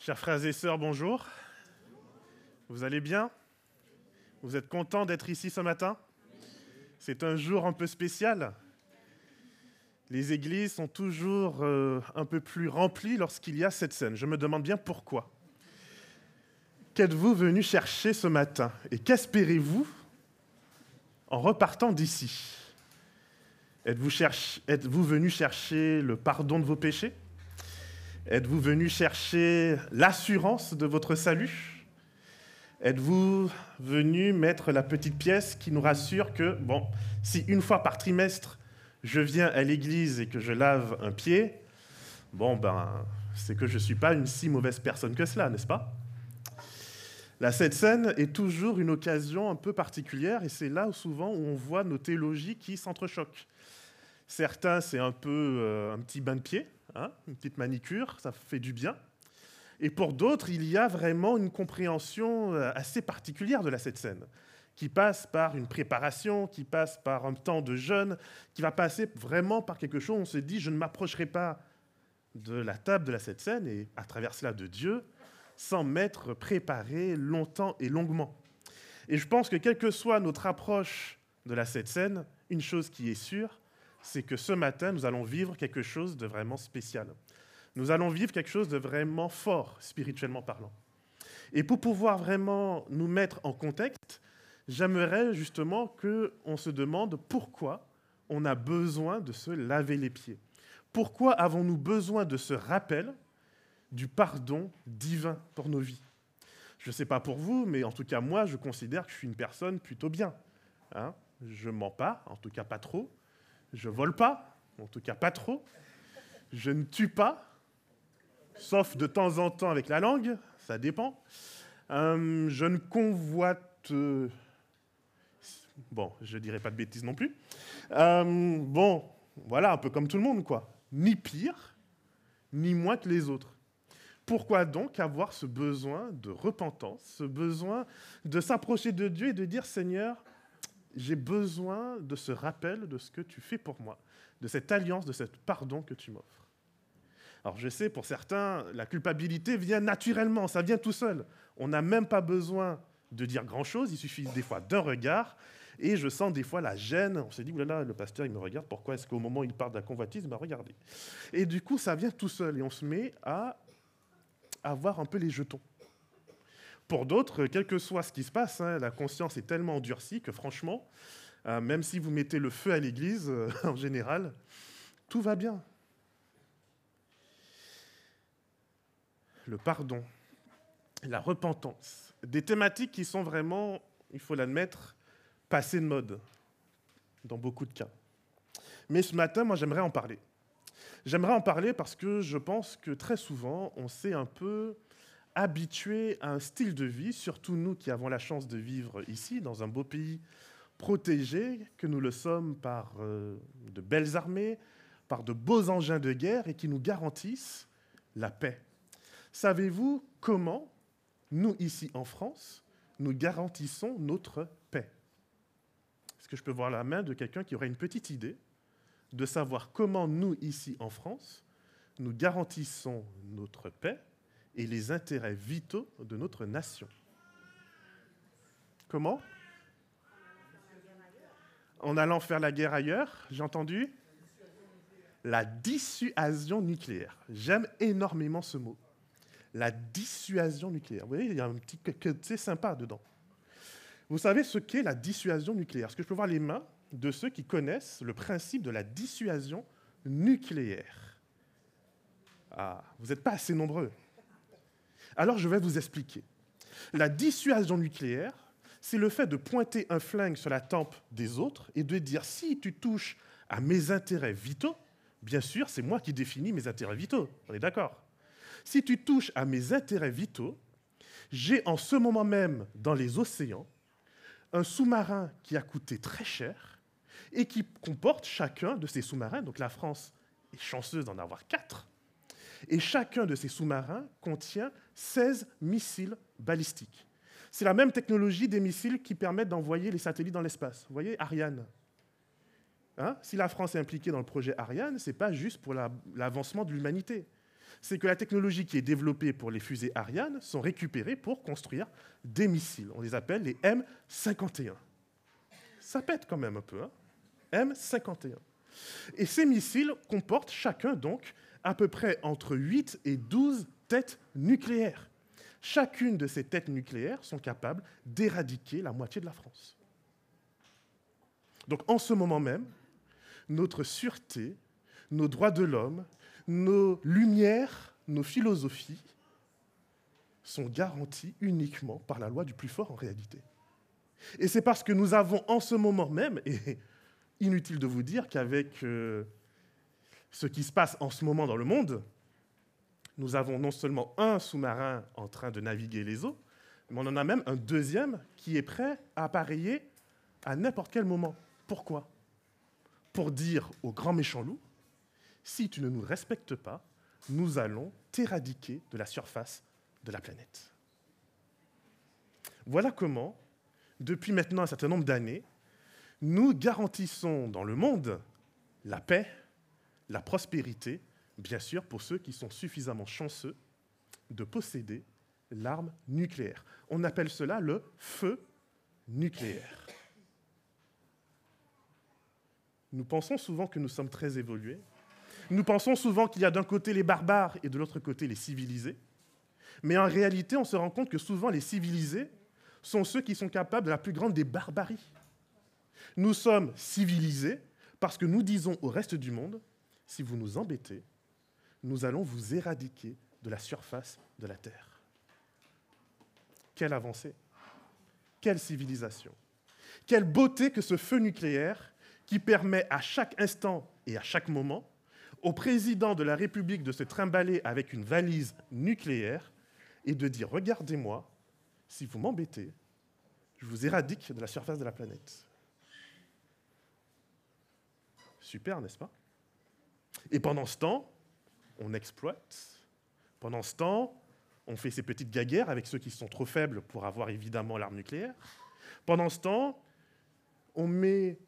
Chers frères et sœurs, bonjour. Vous allez bien? Vous êtes contents d'être ici ce matin? C'est un jour un peu spécial. Les églises sont toujours euh, un peu plus remplies lorsqu'il y a cette scène. Je me demande bien pourquoi. Qu'êtes-vous venu chercher ce matin Et qu'espérez-vous en repartant d'ici? Êtes-vous, êtes-vous venu chercher le pardon de vos péchés? Êtes-vous venu chercher l'assurance de votre salut? Êtes-vous venu mettre la petite pièce qui nous rassure que, bon, si une fois par trimestre, je viens à l'église et que je lave un pied, bon, ben, c'est que je ne suis pas une si mauvaise personne que cela, n'est-ce pas? La Cette Scène est toujours une occasion un peu particulière et c'est là où souvent où on voit nos théologies qui s'entrechoquent. Certains, c'est un peu euh, un petit bain de pied, hein, une petite manicure, ça fait du bien. Et pour d'autres, il y a vraiment une compréhension euh, assez particulière de la cette scène, qui passe par une préparation, qui passe par un temps de jeûne, qui va passer vraiment par quelque chose où on se dit, je ne m'approcherai pas de la table de la cette scène, et à travers cela de Dieu, sans m'être préparé longtemps et longuement. Et je pense que quelle que soit notre approche de la cette scène, une chose qui est sûre, c'est que ce matin, nous allons vivre quelque chose de vraiment spécial. Nous allons vivre quelque chose de vraiment fort, spirituellement parlant. Et pour pouvoir vraiment nous mettre en contexte, j'aimerais justement qu'on se demande pourquoi on a besoin de se laver les pieds. Pourquoi avons-nous besoin de ce rappel du pardon divin pour nos vies? Je ne sais pas pour vous, mais en tout cas moi, je considère que je suis une personne plutôt bien. Hein je mens pas, en tout cas pas trop. Je vole pas, en tout cas pas trop. Je ne tue pas, sauf de temps en temps avec la langue, ça dépend. Euh, je ne convoite. bon, je dirais pas de bêtises non plus. Euh, bon, voilà, un peu comme tout le monde, quoi. Ni pire, ni moins que les autres. Pourquoi donc avoir ce besoin de repentance, ce besoin de s'approcher de Dieu et de dire Seigneur, j'ai besoin de ce rappel de ce que tu fais pour moi, de cette alliance, de ce pardon que tu m'offres. Alors je sais, pour certains, la culpabilité vient naturellement, ça vient tout seul. On n'a même pas besoin de dire grand-chose, il suffit des fois d'un regard, et je sens des fois la gêne. On s'est dit, oulala, le pasteur, il me regarde, pourquoi est-ce qu'au moment où il parle de la convoitise, il m'a regardé? Et du coup, ça vient tout seul, et on se met à avoir un peu les jetons. Pour d'autres, quel que soit ce qui se passe, hein, la conscience est tellement endurcie que franchement, euh, même si vous mettez le feu à l'église, euh, en général, tout va bien. Le pardon, la repentance, des thématiques qui sont vraiment, il faut l'admettre, passées de mode dans beaucoup de cas. Mais ce matin, moi, j'aimerais en parler. J'aimerais en parler parce que je pense que très souvent, on sait un peu habitués à un style de vie, surtout nous qui avons la chance de vivre ici, dans un beau pays protégé, que nous le sommes par euh, de belles armées, par de beaux engins de guerre et qui nous garantissent la paix. Savez-vous comment, nous ici en France, nous garantissons notre paix? Est-ce que je peux voir la main de quelqu'un qui aurait une petite idée de savoir comment nous ici en France, nous garantissons notre paix? Et les intérêts vitaux de notre nation. Comment? En allant faire la guerre ailleurs, j'ai entendu La dissuasion nucléaire. J'aime énormément ce mot. La dissuasion nucléaire. Vous voyez, il y a un petit côté sympa dedans. Vous savez ce qu'est la dissuasion nucléaire? Est-ce que je peux voir les mains de ceux qui connaissent le principe de la dissuasion nucléaire? Ah, vous n'êtes pas assez nombreux. Alors je vais vous expliquer. La dissuasion nucléaire, c'est le fait de pointer un flingue sur la tempe des autres et de dire si tu touches à mes intérêts vitaux, bien sûr, c'est moi qui définis mes intérêts vitaux. On est d'accord? Si tu touches à mes intérêts vitaux, j'ai en ce moment même dans les océans un sous-marin qui a coûté très cher et qui comporte chacun de ces sous-marins. Donc la France est chanceuse d'en avoir quatre et chacun de ces sous-marins contient 16 missiles balistiques. C'est la même technologie des missiles qui permettent d'envoyer les satellites dans l'espace. Vous voyez, Ariane. Hein? Si la France est impliquée dans le projet Ariane, ce n'est pas juste pour l'avancement de l'humanité. c'est que la technologie qui est développée pour les fusées Ariane sont récupérées pour construire des missiles. On les appelle les M51. Ça pète quand même un peu, hein M51. Et ces missiles comportent chacun donc à peu près entre 8 et 12 têtes nucléaires. Chacune de ces têtes nucléaires sont capables d'éradiquer la moitié de la France. Donc en ce moment même, notre sûreté, nos droits de l'homme, nos lumières, nos philosophies sont garanties uniquement par la loi du plus fort en réalité. Et c'est parce que nous avons en ce moment même, et inutile de vous dire qu'avec euh, ce qui se passe en ce moment dans le monde, nous avons non seulement un sous-marin en train de naviguer les eaux, mais on en a même un deuxième qui est prêt à appareiller à n'importe quel moment. Pourquoi? Pour dire au grand méchant loup, si tu ne nous respectes pas, nous allons t'éradiquer de la surface de la planète. Voilà comment, depuis maintenant un certain nombre d'années, nous garantissons dans le monde la paix, la prospérité, bien sûr pour ceux qui sont suffisamment chanceux de posséder l'arme nucléaire. On appelle cela le feu nucléaire. Nous pensons souvent que nous sommes très évolués. Nous pensons souvent qu'il y a d'un côté les barbares et de l'autre côté les civilisés. Mais en réalité, on se rend compte que souvent les civilisés sont ceux qui sont capables de la plus grande des barbaries. Nous sommes civilisés parce que nous disons au reste du monde, si vous nous embêtez, nous allons vous éradiquer de la surface de la Terre. Quelle avancée, quelle civilisation, quelle beauté que ce feu nucléaire qui permet à chaque instant et à chaque moment au président de la République de se trimballer avec une valise nucléaire et de dire, regardez-moi, si vous m'embêtez, je vous éradique de la surface de la planète. Super, n'est-ce pas? Et pendant ce temps, on exploite. Pendant ce temps, on fait ces petites gaguères avec ceux qui sont trop faibles pour avoir évidemment l'arme nucléaire. Pendant ce temps, on met,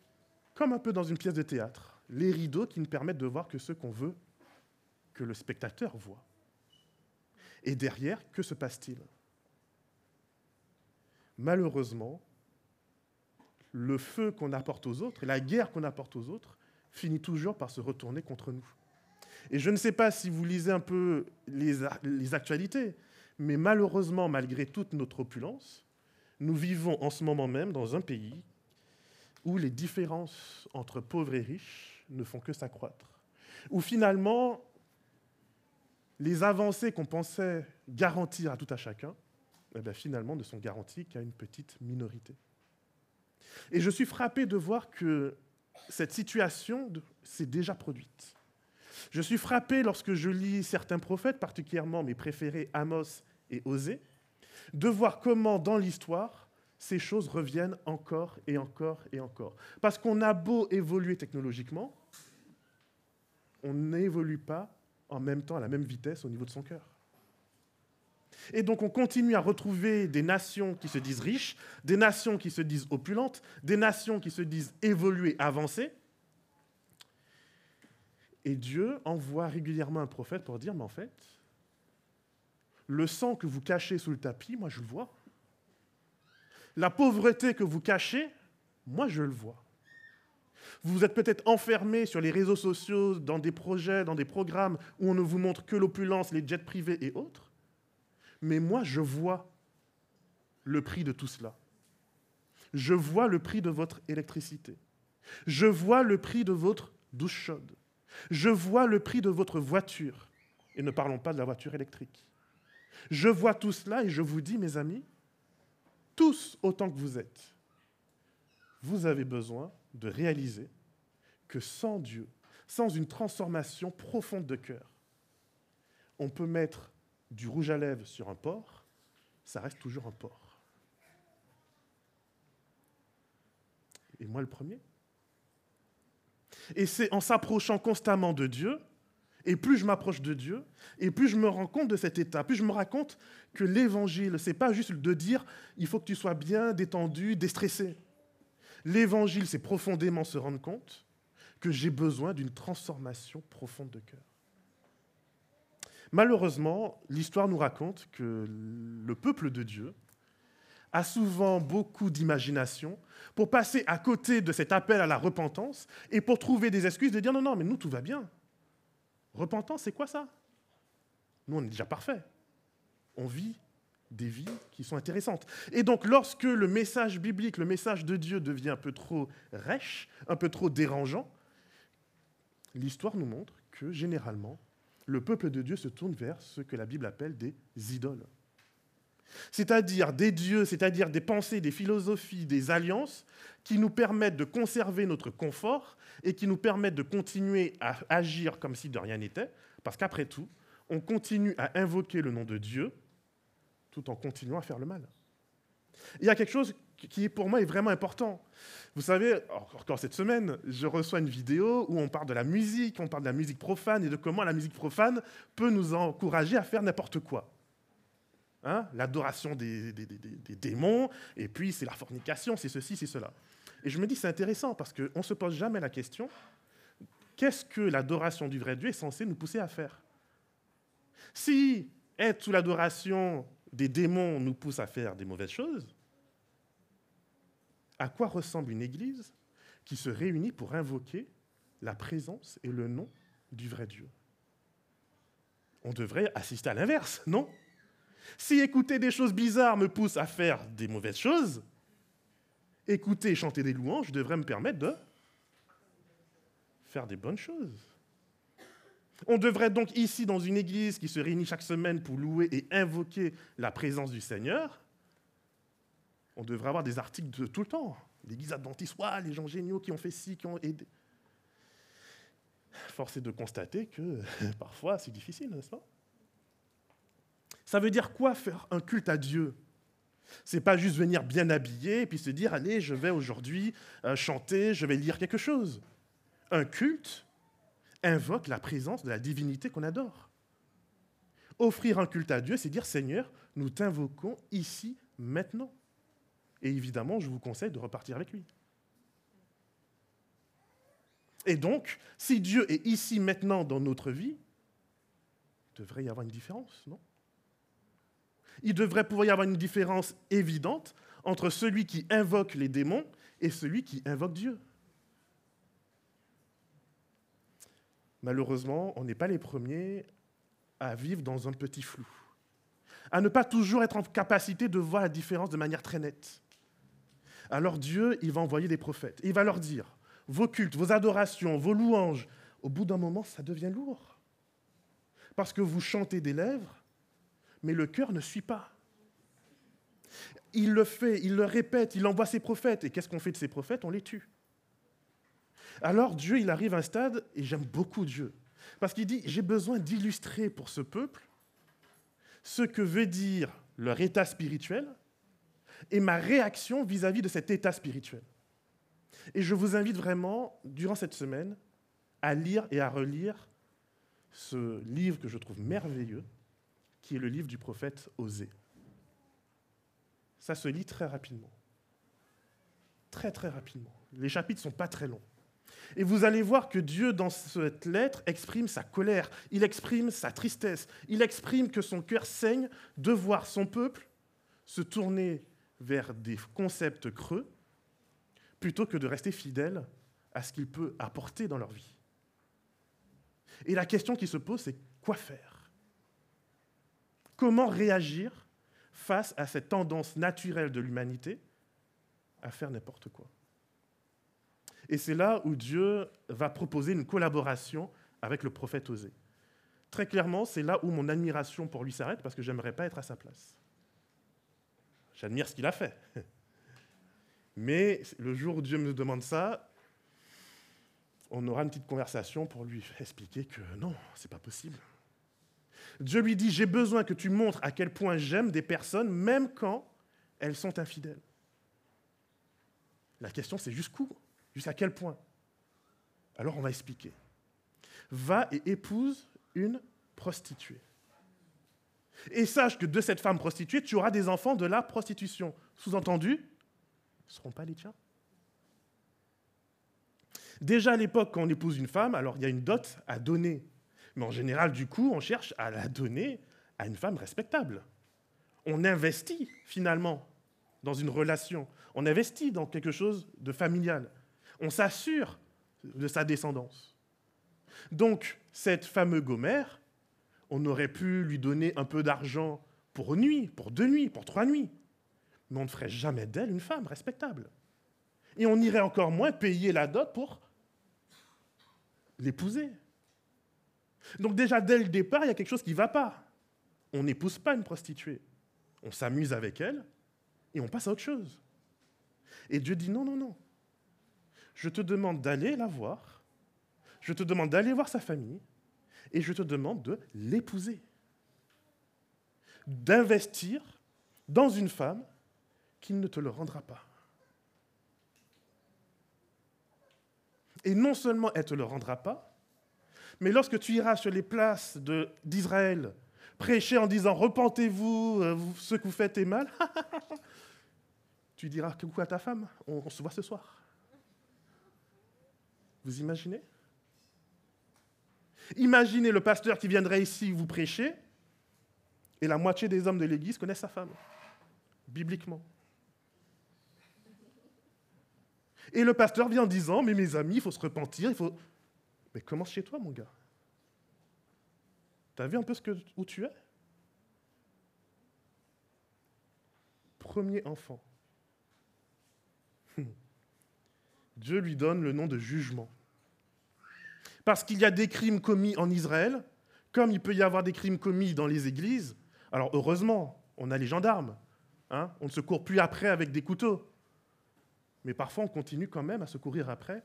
comme un peu dans une pièce de théâtre, les rideaux qui ne permettent de voir que ce qu'on veut que le spectateur voit. Et derrière, que se passe-t-il? Malheureusement, le feu qu'on apporte aux autres la guerre qu'on apporte aux autres finit toujours par se retourner contre nous. Et je ne sais pas si vous lisez un peu les, actualités, mais malheureusement, malgré toute notre opulence, nous vivons en ce moment même dans un pays où les différences entre pauvres et riches ne font que s'accroître, où finalement, les avancées qu'on pensait garantir à tout à chacun, eh bien, finalement ne sont garanties qu'à une petite minorité. Et je suis frappé de voir que cette situation s'est déjà produite. Je suis frappé lorsque je lis certains prophètes, particulièrement mes préférés Amos et Osée, de voir comment dans l'histoire, ces choses reviennent encore et encore et encore. Parce qu'on a beau évoluer technologiquement, on n'évolue pas en même temps à la même vitesse au niveau de son cœur. Et donc on continue à retrouver des nations qui se disent riches, des nations qui se disent opulentes, des nations qui se disent évoluées, avancées. Et Dieu envoie régulièrement un prophète pour dire, mais en fait, le sang que vous cachez sous le tapis, moi je le vois. La pauvreté que vous cachez, moi je le vois. Vous êtes peut-être enfermé sur les réseaux sociaux, dans des projets, dans des programmes où on ne vous montre que l'opulence, les jets privés et autres. Mais moi, je vois le prix de tout cela. Je vois le prix de votre électricité. Je vois le prix de votre douche chaude. Je vois le prix de votre voiture. Et ne parlons pas de la voiture électrique. Je vois tout cela et je vous dis, mes amis, tous autant que vous êtes, vous avez besoin de réaliser que sans Dieu, sans une transformation profonde de cœur, on peut mettre du rouge à lèvres sur un porc, ça reste toujours un porc. Et moi le premier. Et c'est en s'approchant constamment de Dieu, et plus je m'approche de Dieu, et plus je me rends compte de cet état, plus je me raconte que l'évangile, ce n'est pas juste de dire il faut que tu sois bien détendu, déstressé. L'évangile, c'est profondément se rendre compte que j'ai besoin d'une transformation profonde de cœur. Malheureusement, l'histoire nous raconte que le peuple de Dieu a souvent beaucoup d'imagination pour passer à côté de cet appel à la repentance et pour trouver des excuses de dire non, non, mais nous, tout va bien. Repentance, c'est quoi ça? Nous, on est déjà parfait. On vit des vies qui sont intéressantes. Et donc, lorsque le message biblique, le message de Dieu devient un peu trop rêche, un peu trop dérangeant, l'histoire nous montre que généralement, le peuple de Dieu se tourne vers ce que la Bible appelle des idoles. C'est-à-dire des dieux, c'est-à-dire des pensées, des philosophies, des alliances qui nous permettent de conserver notre confort et qui nous permettent de continuer à agir comme si de rien n'était, parce qu'après tout, on continue à invoquer le nom de Dieu tout en continuant à faire le mal. Il y a quelque chose qui, pour moi, est vraiment important. Vous savez, encore cette semaine, je reçois une vidéo où on parle de la musique, on parle de la musique profane et de comment la musique profane peut nous encourager à faire n'importe quoi. Hein L'adoration des, des, démons, et puis c'est la fornication, c'est ceci, c'est cela. Et je me dis, c'est intéressant parce qu'on ne se pose jamais la question, qu'est-ce que l'adoration du vrai Dieu est censée nous pousser à faire? Si être sous l'adoration des démons nous pousse à faire des mauvaises choses, à quoi ressemble une église qui se réunit pour invoquer la présence et le nom du vrai Dieu? On devrait assister à l'inverse, non? Si écouter des choses bizarres me pousse à faire des mauvaises choses, écouter et chanter des louanges devrait me permettre de faire des bonnes choses. On devrait donc ici, dans une église qui se réunit chaque semaine pour louer et invoquer la présence du Seigneur, on devrait avoir des articles de tout le temps. L'église adventiste, les gens géniaux qui ont fait ci, qui ont aidé. Force est de constater que parfois c'est difficile, n'est-ce pas? Ça veut dire quoi faire un culte à Dieu? C'est pas juste venir bien habillé et puis se dire allez, je vais aujourd'hui euh, chanter, je vais lire quelque chose. Un culte, invoque la présence de la divinité qu'on adore. Offrir un culte à Dieu, c'est dire Seigneur, nous t'invoquons ici, maintenant. Et évidemment, je vous conseille de repartir avec lui. Et donc, si Dieu est ici maintenant dans notre vie, il devrait y avoir une différence, non? Il devrait pouvoir y avoir une différence évidente entre celui qui invoque les démons et celui qui invoque Dieu. malheureusement, on n'est pas les premiers à vivre dans un petit flou, à ne pas toujours être en capacité de voir la différence de manière très nette. Alors Dieu, il va envoyer des prophètes. il va leur dire, vos cultes, vos adorations, vos louanges, au bout d'un moment, ça devient lourd. Parce que vous chantez des lèvres, mais le cœur ne suit pas. Il le fait, il le répète, il envoie ses prophètes. Et qu'est-ce qu'on fait de ces prophètes? On les tue. Alors Dieu, il arrive à un stade, et j'aime beaucoup Dieu, parce qu'il dit, j'ai besoin d'illustrer pour ce peuple ce que veut dire leur état spirituel et ma réaction vis-à-vis de cet état spirituel. Et je vous invite vraiment, durant cette semaine, à lire et à relire ce livre que je trouve merveilleux, qui est le livre du prophète Osée. Ça se lit très rapidement. Très très rapidement. Les chapitres ne sont pas très longs. Et vous allez voir que Dieu, dans cette lettre, exprime sa colère, il exprime sa tristesse, il exprime que son cœur saigne de voir son peuple se tourner vers des concepts creux plutôt que de rester fidèle à ce qu'il peut apporter dans leur vie. Et la question qui se pose, c'est quoi faire? Comment réagir face à cette tendance naturelle de l'humanité à faire n'importe quoi et c'est là où Dieu va proposer une collaboration avec le prophète Osée. Très clairement, c'est là où mon admiration pour lui s'arrête parce que j'aimerais pas être à sa place. J'admire ce qu'il a fait. Mais le jour où Dieu me demande ça, on aura une petite conversation pour lui expliquer que non, c'est pas possible. Dieu lui dit J'ai besoin que tu montres à quel point j'aime des personnes, même quand elles sont infidèles. La question, c'est jusqu'où Jusqu'à quel point? Alors on va expliquer. Va et épouse une prostituée. Et sache que de cette femme prostituée, tu auras des enfants de la prostitution. Sous-entendu, ce ne seront pas les tiens. Déjà à l'époque, quand on épouse une femme, alors il y a une dot à donner. Mais en général, du coup, on cherche à la donner à une femme respectable. On investit finalement dans une relation, on investit dans quelque chose de familial, on s'assure de sa descendance. Donc, cette fameuse Gomère, on aurait pu lui donner un peu d'argent pour une nuit, pour deux nuits, pour trois nuits, mais on ne ferait jamais d'elle une femme respectable. Et on irait encore moins payer la dot pour l'épouser. Donc déjà, dès le départ, il y a quelque chose qui ne va pas. On n'épouse pas une prostituée. On s'amuse avec elle et on passe à autre chose. Et Dieu dit non, non, non. Je te demande d'aller la voir, je te demande d'aller voir sa famille, et je te demande de l'épouser. D'investir dans une femme qui ne te le rendra pas. Et non seulement elle ne te le rendra pas, mais lorsque tu iras sur les places d'Israël, prêcher en disant Repentez-vous, euh, ce que vous faites est mal, tu diras coucou à ta femme, on, on se voit ce soir. Vous imaginez? Imaginez le pasteur qui viendrait ici vous prêcher, et la moitié des hommes de l'Église connaissent sa femme, bibliquement. Et le pasteur vient en disant, mais mes amis, il faut se repentir, il faut... Mais commence chez toi, mon gars. Tu as vu un peu où tu es? Premier enfant. Dieu lui donne le nom de jugement. Parce qu'il y a des crimes commis en Israël, comme il peut y avoir des crimes commis dans les églises. Alors heureusement, on a les gendarmes. Hein on ne se court plus après avec des couteaux. Mais parfois, on continue quand même à se courir après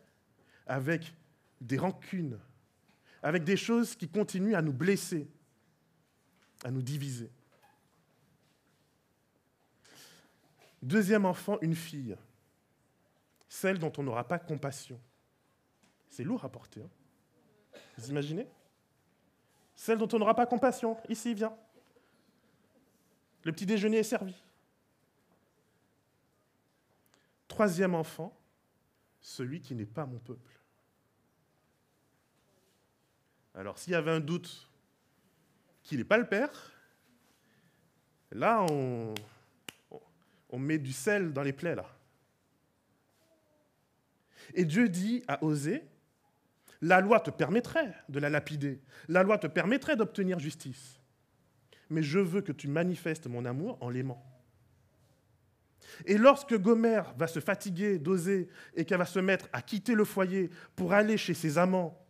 avec des rancunes, avec des choses qui continuent à nous blesser, à nous diviser. Deuxième enfant, une fille, celle dont on n'aura pas compassion. C'est lourd à porter. Hein Vous imaginez? Celle dont on n'aura pas compassion. Ici, viens. Le petit déjeuner est servi. Troisième enfant, celui qui n'est pas mon peuple. Alors s'il y avait un doute qu'il n'est pas le Père, là on, met du sel dans les plaies là. Et Dieu dit à Osée, la loi te permettrait de la lapider, la loi te permettrait d'obtenir justice, mais je veux que tu manifestes mon amour en l'aimant. Et lorsque Gomère va se fatiguer d'oser et qu'elle va se mettre à quitter le foyer pour aller chez ses amants,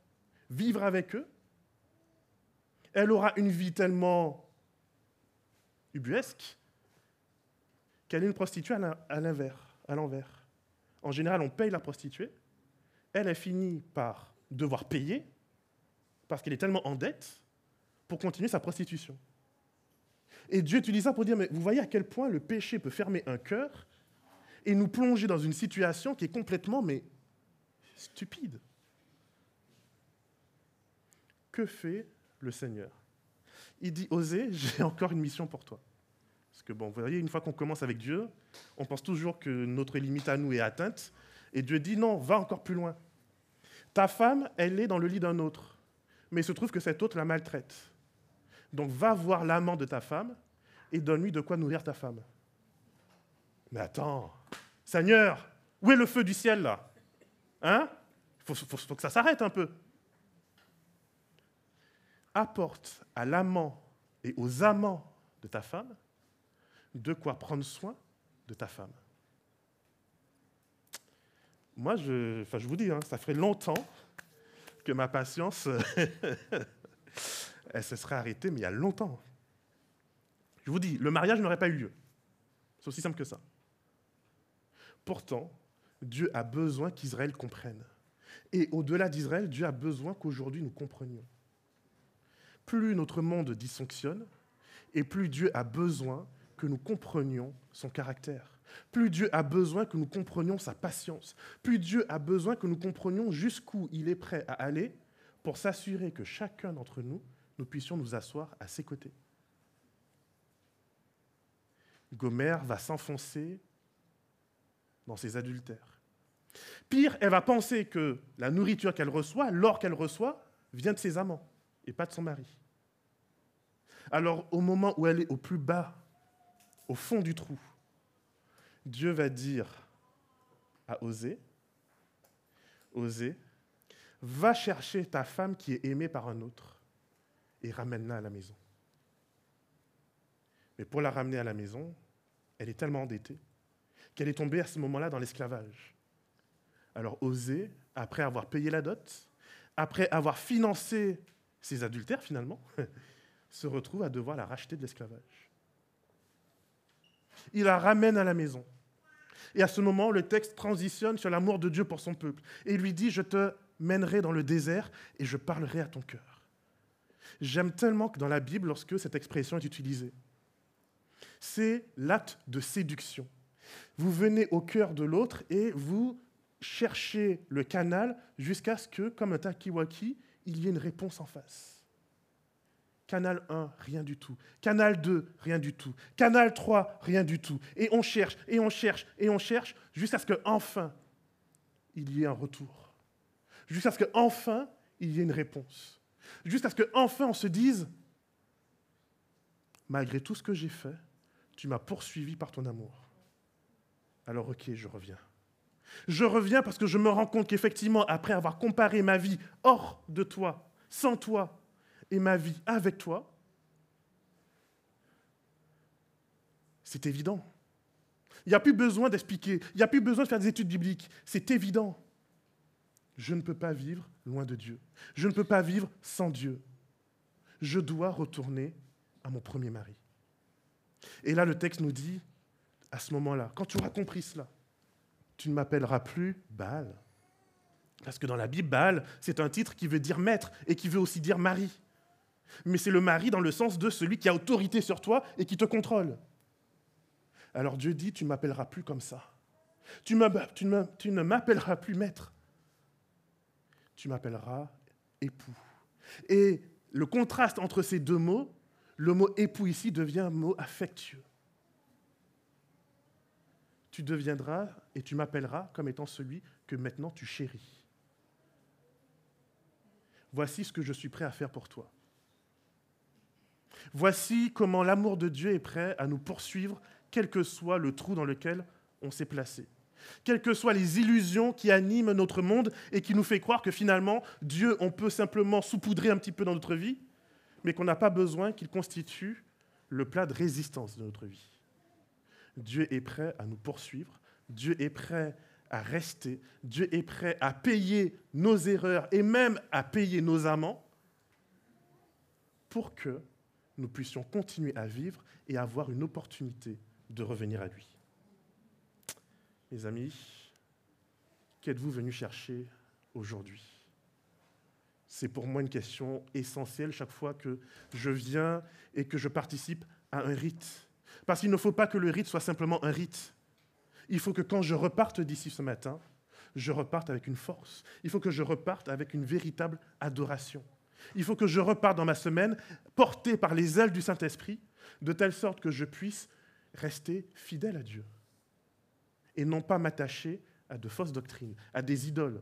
vivre avec eux, elle aura une vie tellement ubuesque qu'elle est une prostituée à l'envers. En général, on paye la prostituée. Elle, elle finit par devoir payer parce qu'elle est tellement en dette pour continuer sa prostitution. Et Dieu utilise ça pour dire, mais vous voyez à quel point le péché peut fermer un cœur et nous plonger dans une situation qui est complètement, mais stupide. Que fait le Seigneur Il dit, Osez, j'ai encore une mission pour toi. Parce que, bon, vous voyez, une fois qu'on commence avec Dieu, on pense toujours que notre limite à nous est atteinte. Et Dieu dit, non, va encore plus loin. Ta femme, elle est dans le lit d'un autre. Mais il se trouve que cet autre la maltraite. Donc va voir l'amant de ta femme et donne-lui de quoi nourrir ta femme. Mais attends, Seigneur, où est le feu du ciel là? Hein? Il faut, que ça s'arrête un peu. Apporte à l'amant et aux amants de ta femme de quoi prendre soin de ta femme. Moi, je, enfin, je vous dis, hein, ça ferait longtemps que ma patience elle se serait arrêtée, mais il y a longtemps. Je vous dis, le mariage n'aurait pas eu lieu. C'est aussi simple que ça. Pourtant, Dieu a besoin qu'Israël comprenne. Et au-delà d'Israël, Dieu a besoin qu'aujourd'hui nous comprenions. Plus notre monde dysfonctionne, et plus Dieu a besoin que nous comprenions son caractère. Plus Dieu a besoin que nous comprenions sa patience. Plus Dieu a besoin que nous comprenions jusqu'où il est prêt à aller pour s'assurer que chacun d'entre nous nous puissions nous asseoir à ses côtés. Gomère va s'enfoncer dans ses adultères. Pire, elle va penser que la nourriture qu'elle reçoit, l'or qu'elle reçoit, vient de ses amants. Et pas de son mari. Alors au moment où elle est au plus bas, au fond du trou, Dieu va dire à Osée, Osée, va chercher ta femme qui est aimée par un autre et ramène-la à la maison. Mais pour la ramener à la maison, elle est tellement endettée qu'elle est tombée à ce moment-là dans l'esclavage. Alors Osée, après avoir payé la dot, après avoir financé ses adultères finalement, se retrouve à devoir la racheter de l'esclavage. Il la ramène à la maison. Et à ce moment, le texte transitionne sur l'amour de Dieu pour son peuple. Et il lui dit, je te mènerai dans le désert et je parlerai à ton cœur. J'aime tellement que dans la Bible, lorsque cette expression est utilisée, c'est l'acte de séduction. Vous venez au cœur de l'autre et vous cherchez le canal jusqu'à ce que, comme un takiwaki, il y ait une réponse en face. Canal 1, rien du tout. Canal 2, rien du tout. Canal 3, rien du tout. Et on cherche, et on cherche, et on cherche, jusqu'à ce qu'enfin, il y ait un retour. Jusqu'à ce qu'enfin, il y ait une réponse. Jusqu'à ce qu'enfin, on se dise, malgré tout ce que j'ai fait, tu m'as poursuivi par ton amour. Alors ok, je reviens. Je reviens parce que je me rends compte qu'effectivement, après avoir comparé ma vie hors de toi, sans toi, et ma vie avec toi, c'est évident. Il n'y a plus besoin d'expliquer, il n'y a plus besoin de faire des études bibliques, c'est évident. Je ne peux pas vivre loin de Dieu. Je ne peux pas vivre sans Dieu. Je dois retourner à mon premier mari. Et là, le texte nous dit, à ce moment-là, quand tu auras compris cela, tu ne m'appelleras plus Baal. Parce que dans la Bible, Baal, c'est un titre qui veut dire maître et qui veut aussi dire mari mais c'est le mari dans le sens de celui qui a autorité sur toi et qui te contrôle. Alors Dieu dit, tu ne m'appelleras plus comme ça. Tu, tu ne m'appelleras plus maître. Tu m'appelleras époux. Et le contraste entre ces deux mots, le mot époux ici devient un mot affectueux. Tu deviendras et tu m'appelleras comme étant celui que maintenant tu chéris. Voici ce que je suis prêt à faire pour toi. Voici comment l'amour de Dieu est prêt à nous poursuivre, quel que soit le trou dans lequel on s'est placé. Quelles que soient les illusions qui animent notre monde et qui nous fait croire que finalement, Dieu, on peut simplement saupoudrer un petit peu dans notre vie, mais qu'on n'a pas besoin qu'il constitue le plat de résistance de notre vie. Dieu est prêt à nous poursuivre, Dieu est prêt à rester, Dieu est prêt à payer nos erreurs et même à payer nos amants pour que nous puissions continuer à vivre et avoir une opportunité de revenir à lui. Mes amis, qu'êtes-vous venus chercher aujourd'hui? C'est pour moi une question essentielle chaque fois que je viens et que je participe à un rite. Parce qu'il ne faut pas que le rite soit simplement un rite. Il faut que quand je reparte d'ici ce matin, je reparte avec une force. Il faut que je reparte avec une véritable adoration. Il faut que je reparte dans ma semaine porté par les ailes du Saint-Esprit, de telle sorte que je puisse rester fidèle à Dieu et non pas m'attacher à de fausses doctrines, à des idoles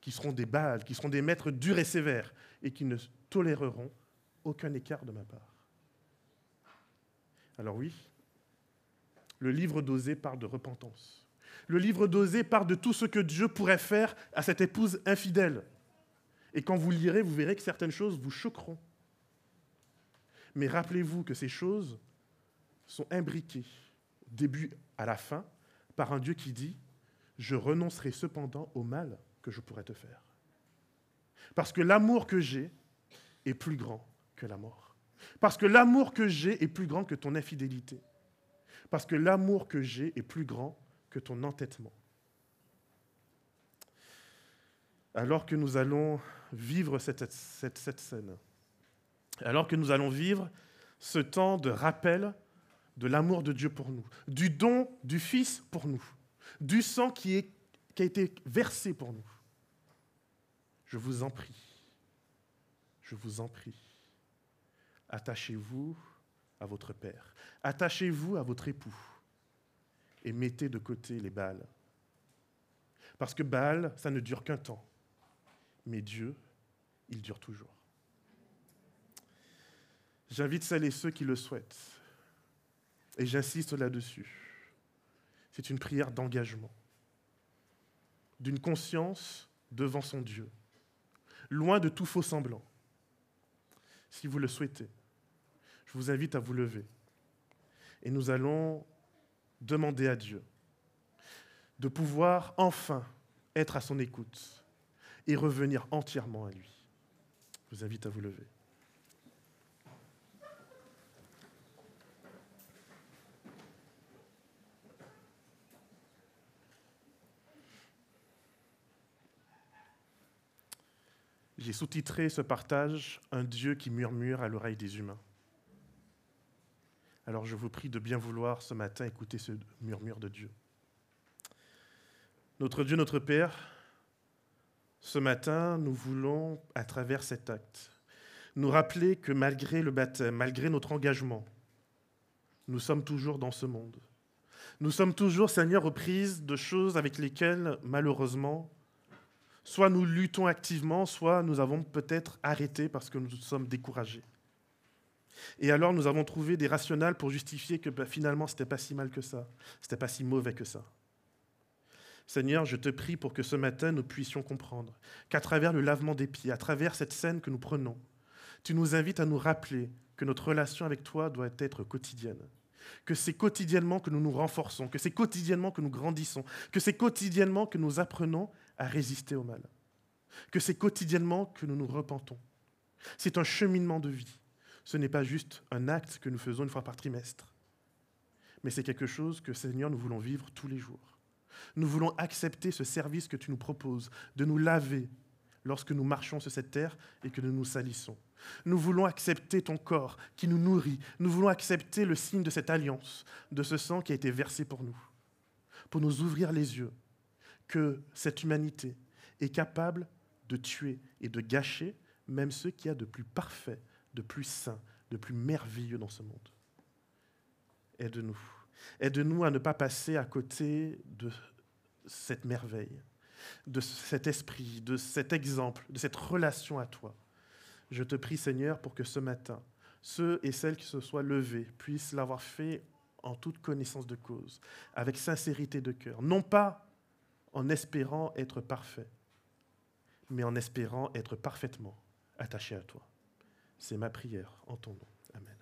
qui seront des balles, qui seront des maîtres durs et sévères et qui ne toléreront aucun écart de ma part. Alors oui, le livre d'Osée parle de repentance. Le livre d'Osée parle de tout ce que Dieu pourrait faire à cette épouse infidèle. Et quand vous lirez, vous verrez que certaines choses vous choqueront. Mais rappelez-vous que ces choses sont imbriquées, début à la fin, par un Dieu qui dit, je renoncerai cependant au mal que je pourrais te faire. Parce que l'amour que j'ai est plus grand que la mort. Parce que l'amour que j'ai est plus grand que ton infidélité. Parce que l'amour que j'ai est plus grand que ton entêtement. alors que nous allons vivre cette, scène, alors que nous allons vivre ce temps de rappel de l'amour de Dieu pour nous, du don du Fils pour nous, du sang qui, qui a été versé pour nous. Je vous en prie, je vous en prie, attachez-vous à votre Père, attachez-vous à votre époux et mettez de côté les balles. Parce que Baal, ça ne dure qu'un temps mais Dieu, il dure toujours. J'invite celles et ceux qui le souhaitent, et j'insiste là-dessus. C'est une prière d'engagement, d'une conscience devant son Dieu, loin de tout faux semblant. Si vous le souhaitez, je vous invite à vous lever et nous allons demander à Dieu de pouvoir enfin être à son écoute et revenir entièrement à lui. Je vous invite à vous lever. J'ai sous-titré ce partage Un Dieu qui murmure à l'oreille des humains. Alors je vous prie de bien vouloir ce matin écouter ce murmure de Dieu. Notre Dieu, notre Père, ce matin, nous voulons, à travers cet acte, nous rappeler que malgré le baptême, malgré notre engagement, nous sommes toujours dans ce monde. Nous sommes toujours, Seigneur, aux prises de choses avec lesquelles, malheureusement, soit nous luttons activement, soit nous avons peut-être arrêté parce que nous sommes découragés. Et alors nous avons trouvé des rationnels pour justifier que bah, finalement ce n'était pas si mal que ça, ce n'était pas si mauvais que ça. Seigneur, je te prie pour que ce matin nous puissions comprendre qu'à travers le lavement des pieds, à travers cette scène que nous prenons, tu nous invites à nous rappeler que notre relation avec toi doit être quotidienne, que c'est quotidiennement que nous nous renforçons, que c'est quotidiennement que nous grandissons, que c'est quotidiennement que nous apprenons à résister au mal, que c'est quotidiennement que nous nous repentons. C'est un cheminement de vie. Ce n'est pas juste un acte que nous faisons une fois par trimestre, mais c'est quelque chose que, Seigneur, nous voulons vivre tous les jours. Nous voulons accepter ce service que tu nous proposes, de nous laver lorsque nous marchons sur cette terre et que nous nous salissons. Nous voulons accepter ton corps qui nous nourrit. Nous voulons accepter le signe de cette alliance, de ce sang qui a été versé pour nous, pour nous ouvrir les yeux que cette humanité est capable de tuer et de gâcher même ceux qui a de plus parfait de plus saint, de plus merveilleux dans ce monde. Aide-nous. Aide-nous à ne pas passer à côté de cette merveille, de cet esprit, de cet exemple, de cette relation à toi. Je te prie, Seigneur, pour que ce matin, ceux et celles qui se soient levés puissent l'avoir fait en toute connaissance de cause, avec sincérité de cœur, non pas en espérant être parfait, mais en espérant être parfaitement attaché à toi. C'est ma prière en ton nom. Amen.